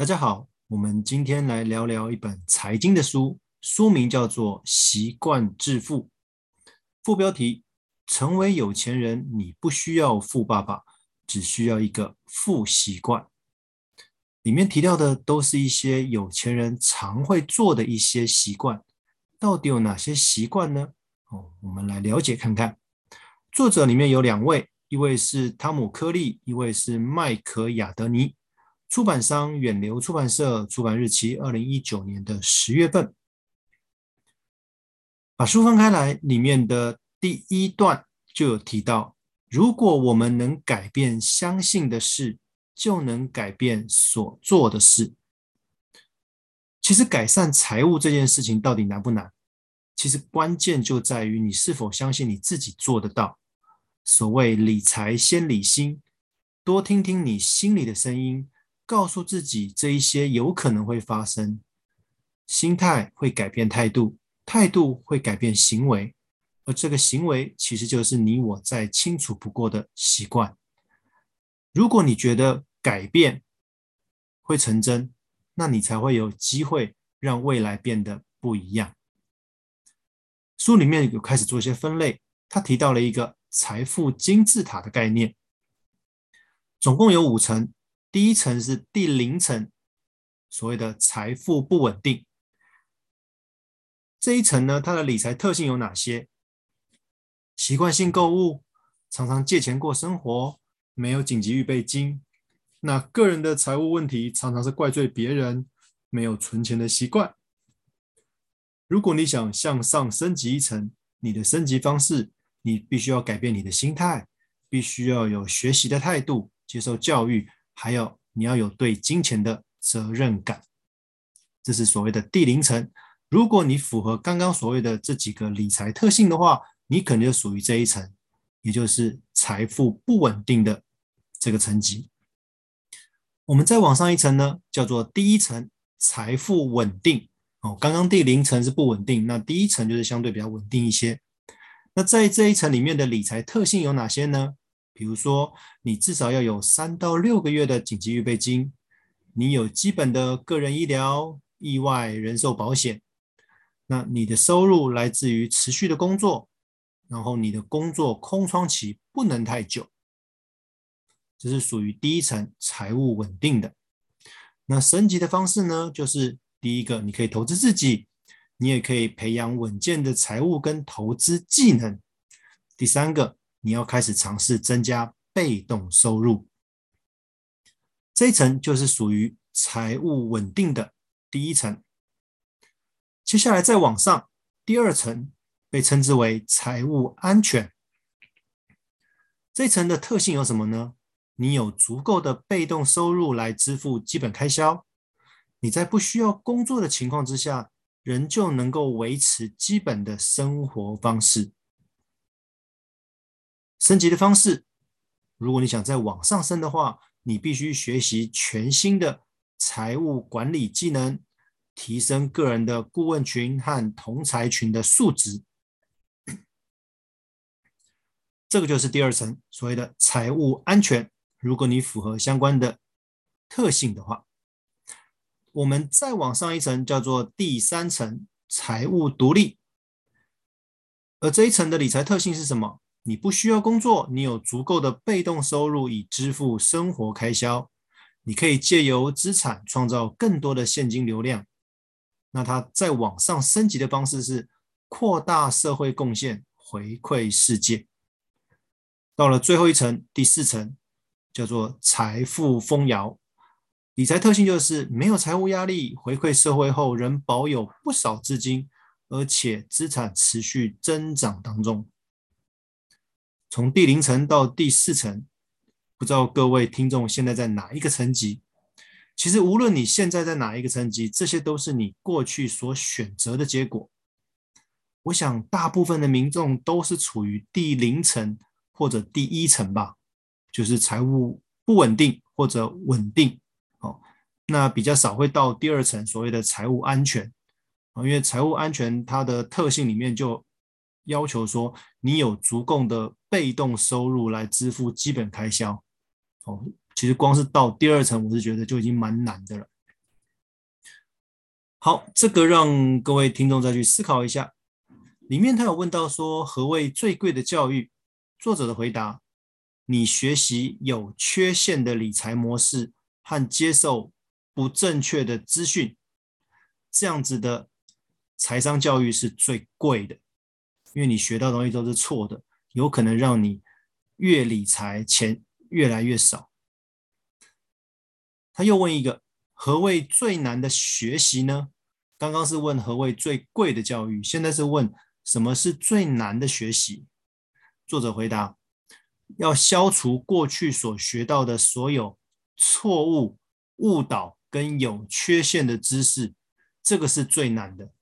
大家好，我们今天来聊聊一本财经的书，书名叫做《习惯致富》，副标题：成为有钱人，你不需要富爸爸，只需要一个富习惯。里面提到的都是一些有钱人常会做的一些习惯，到底有哪些习惯呢？哦，我们来了解看看。作者里面有两位，一位是汤姆·柯利，一位是麦克·亚德尼。出版商远流出版社，出版日期二零一九年的十月份。把书翻开来，里面的第一段就有提到：如果我们能改变相信的事，就能改变所做的事。其实改善财务这件事情到底难不难？其实关键就在于你是否相信你自己做得到。所谓理财先理心，多听听你心里的声音。告诉自己这一些有可能会发生，心态会改变态度，态度会改变行为，而这个行为其实就是你我再清楚不过的习惯。如果你觉得改变会成真，那你才会有机会让未来变得不一样。书里面有开始做一些分类，他提到了一个财富金字塔的概念，总共有五层。第一层是第零层，所谓的财富不稳定。这一层呢，它的理财特性有哪些？习惯性购物，常常借钱过生活，没有紧急预备金。那个人的财务问题常常是怪罪别人，没有存钱的习惯。如果你想向上升级一层，你的升级方式，你必须要改变你的心态，必须要有学习的态度，接受教育。还有，你要有对金钱的责任感，这是所谓的第零层。如果你符合刚刚所谓的这几个理财特性的话，你可能就属于这一层，也就是财富不稳定的这个层级。我们再往上一层呢，叫做第一层财富稳定。哦，刚刚第零层是不稳定，那第一层就是相对比较稳定一些。那在这一层里面的理财特性有哪些呢？比如说，你至少要有三到六个月的紧急预备金，你有基本的个人医疗、意外、人寿保险，那你的收入来自于持续的工作，然后你的工作空窗期不能太久，这是属于第一层财务稳定的。那升级的方式呢，就是第一个，你可以投资自己，你也可以培养稳健的财务跟投资技能。第三个。你要开始尝试增加被动收入，这一层就是属于财务稳定的第一层。接下来再往上，第二层被称之为财务安全。这一层的特性有什么呢？你有足够的被动收入来支付基本开销，你在不需要工作的情况之下，仍旧能够维持基本的生活方式。升级的方式，如果你想再往上升的话，你必须学习全新的财务管理技能，提升个人的顾问群和同财群的素质。这个就是第二层所谓的财务安全。如果你符合相关的特性的话，我们再往上一层叫做第三层财务独立。而这一层的理财特性是什么？你不需要工作，你有足够的被动收入以支付生活开销，你可以借由资产创造更多的现金流量。那它再往上升级的方式是扩大社会贡献，回馈世界。到了最后一层，第四层叫做财富丰饶。理财特性就是没有财务压力，回馈社会后仍保有不少资金，而且资产持续增长当中。从第零层到第四层，不知道各位听众现在在哪一个层级？其实无论你现在在哪一个层级，这些都是你过去所选择的结果。我想大部分的民众都是处于第零层或者第一层吧，就是财务不稳定或者稳定。哦，那比较少会到第二层，所谓的财务安全。啊，因为财务安全它的特性里面就要求说，你有足够的被动收入来支付基本开销。哦，其实光是到第二层，我是觉得就已经蛮难的了。好，这个让各位听众再去思考一下。里面他有问到说，何谓最贵的教育？作者的回答：你学习有缺陷的理财模式和接受不正确的资讯，这样子的财商教育是最贵的，因为你学到的东西都是错的，有可能让你越理财钱越来越少。他又问一个。何谓最难的学习呢？刚刚是问何谓最贵的教育，现在是问什么是最难的学习。作者回答：要消除过去所学到的所有错误、误导跟有缺陷的知识，这个是最难的，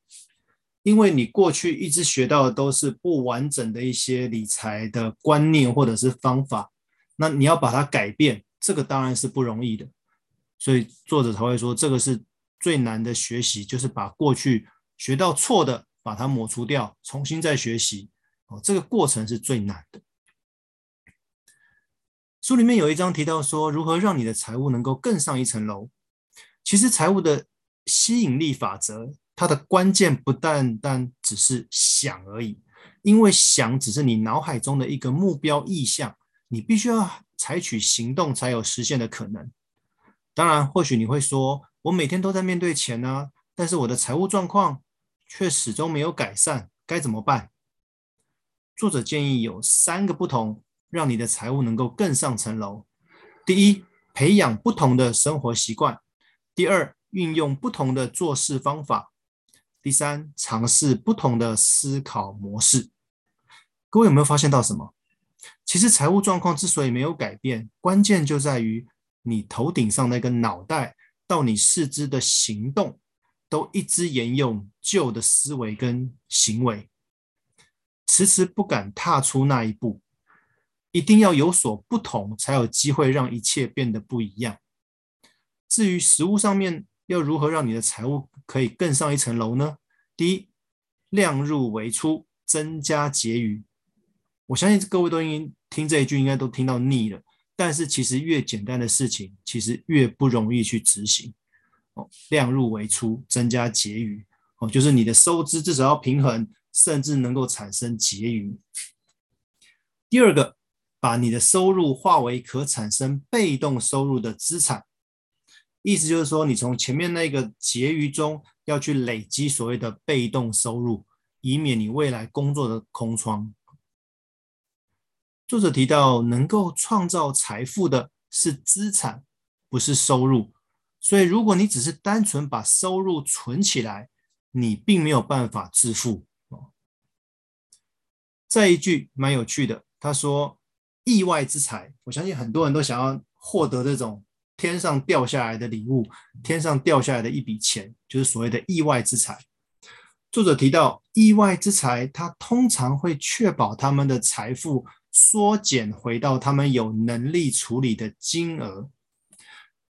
因为你过去一直学到的都是不完整的一些理财的观念或者是方法，那你要把它改变，这个当然是不容易的。所以作者才会说，这个是最难的学习，就是把过去学到错的，把它抹除掉，重新再学习。哦，这个过程是最难的。书里面有一章提到说，如何让你的财务能够更上一层楼。其实财务的吸引力法则，它的关键不单单只是想而已，因为想只是你脑海中的一个目标意向，你必须要采取行动才有实现的可能。当然，或许你会说，我每天都在面对钱啊，但是我的财务状况却始终没有改善，该怎么办？作者建议有三个不同，让你的财务能够更上层楼。第一，培养不同的生活习惯；第二，运用不同的做事方法；第三，尝试不同的思考模式。各位有没有发现到什么？其实财务状况之所以没有改变，关键就在于。你头顶上那个脑袋到你四肢的行动，都一直沿用旧的思维跟行为，迟迟不敢踏出那一步。一定要有所不同，才有机会让一切变得不一样。至于实物上面要如何让你的财务可以更上一层楼呢？第一，量入为出，增加结余。我相信各位都应听这一句，应该都听到腻了。但是其实越简单的事情，其实越不容易去执行。哦，量入为出，增加结余。哦，就是你的收支至少要平衡，甚至能够产生结余。第二个，把你的收入化为可产生被动收入的资产。意思就是说，你从前面那个结余中要去累积所谓的被动收入，以免你未来工作的空窗。作者提到，能够创造财富的是资产，不是收入。所以，如果你只是单纯把收入存起来，你并没有办法致富。再一句蛮有趣的，他说：“意外之财。”我相信很多人都想要获得这种天上掉下来的礼物，天上掉下来的一笔钱，就是所谓的意外之财。作者提到，意外之财，它通常会确保他们的财富。缩减回到他们有能力处理的金额。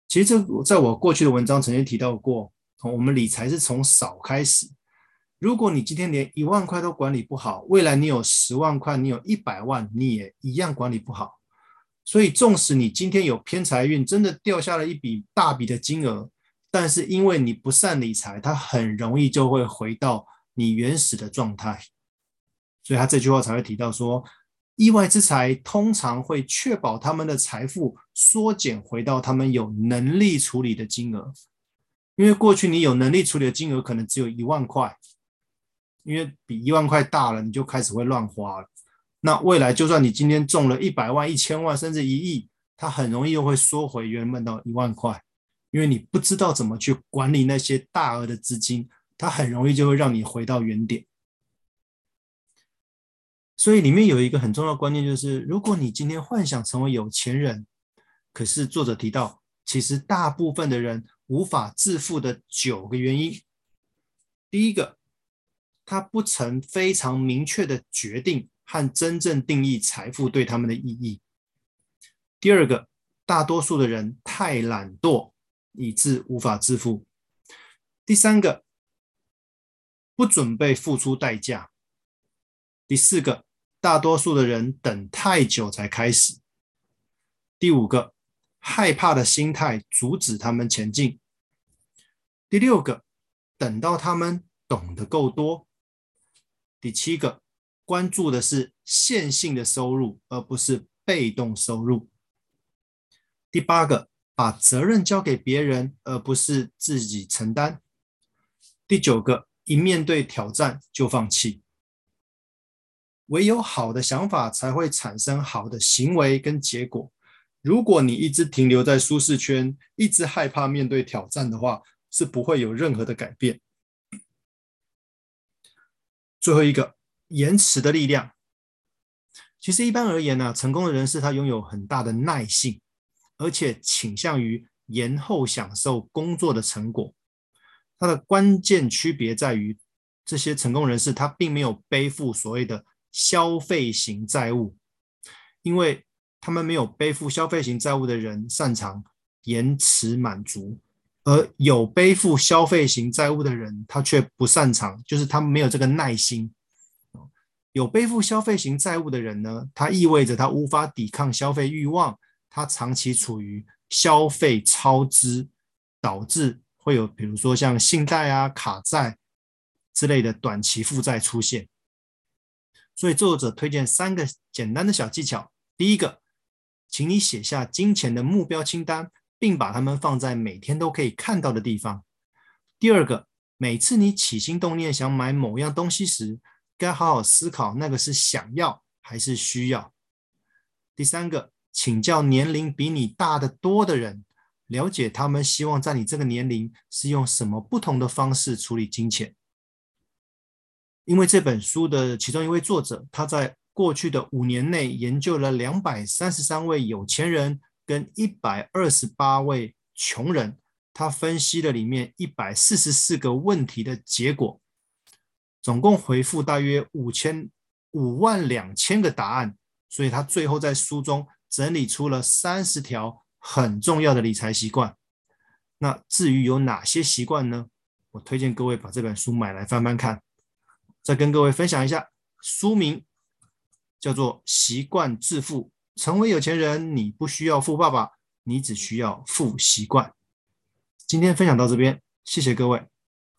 其实这在我过去的文章曾经提到过，我们理财是从少开始。如果你今天连一万块都管理不好，未来你有十万块，你有一百万，你也一样管理不好。所以，纵使你今天有偏财运，真的掉下了一笔大笔的金额，但是因为你不善理财，它很容易就会回到你原始的状态。所以他这句话才会提到说。意外之财通常会确保他们的财富缩减回到他们有能力处理的金额，因为过去你有能力处理的金额可能只有一万块，因为比一万块大了，你就开始会乱花了。那未来就算你今天中了一百万、一千万，甚至一亿，它很容易又会缩回原本到一万块，因为你不知道怎么去管理那些大额的资金，它很容易就会让你回到原点。所以里面有一个很重要的观念，就是如果你今天幻想成为有钱人，可是作者提到，其实大部分的人无法致富的九个原因。第一个，他不曾非常明确的决定和真正定义财富对他们的意义。第二个，大多数的人太懒惰，以致无法致富。第三个，不准备付出代价。第四个。大多数的人等太久才开始。第五个，害怕的心态阻止他们前进。第六个，等到他们懂得够多。第七个，关注的是线性的收入，而不是被动收入。第八个，把责任交给别人，而不是自己承担。第九个，一面对挑战就放弃。唯有好的想法才会产生好的行为跟结果。如果你一直停留在舒适圈，一直害怕面对挑战的话，是不会有任何的改变。最后一个，延迟的力量。其实一般而言呢、成功的人士他拥有很大的耐性，而且倾向于延后享受工作的成果。他的关键区别在于，这些成功人士他并没有背负所谓的消费型债务，因为他们没有背负消费型债务的人擅长延迟满足，而有背负消费型债务的人，他却不擅长，就是他没有这个耐心。有背负消费型债务的人呢，他意味着他无法抵抗消费欲望，他长期处于消费超支，导致会有比如说像信贷啊、卡债之类的短期负债出现。所以作者推荐三个简单的小技巧。第一个，请你写下金钱的目标清单，并把它们放在每天都可以看到的地方。第二个，每次你起心动念想买某样东西时，该好好思考那个是想要还是需要。第三个，请教年龄比你大得多的人，了解他们希望在你这个年龄是用什么不同的方式处理金钱。因为这本书的其中一位作者，他在过去的五年内研究了两百三十三位有钱人跟一百二十八位穷人，他分析了里面一百四十四个问题的结果，总共回复大约五千五万两千个答案，所以他最后在书中整理出了三十条很重要的理财习惯。那至于有哪些习惯呢？我推荐各位把这本书买来翻翻看。再跟各位分享一下，书名叫做《习惯致富》，成为有钱人，你不需要富爸爸，你只需要富习惯。今天分享到这边，谢谢各位。